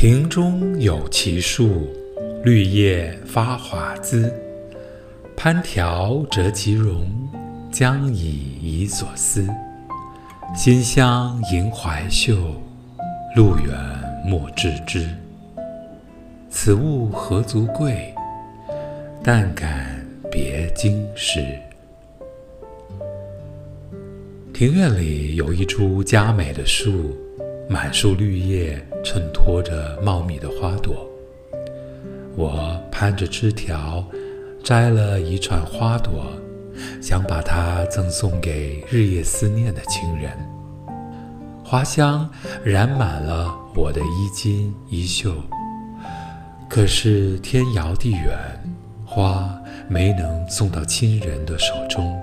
庭中有奇树，绿叶发华滋。攀条折其荣，将以遗所思。馨香盈怀袖，路远莫致之。此物何足贵？但感别经时。庭院里有一株佳美的树，满树绿叶衬托着茂密的花朵。我攀着枝条，摘了一串花朵，想把它赠送给日夜思念的亲人。花香染满了我的衣襟衣袖，可是天遥地远，花没能送到亲人的手中。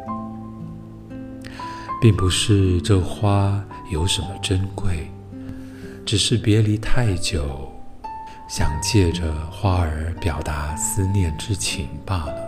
并不是这花有什么珍贵，只是别离太久，想借着花儿表达思念之情罢了。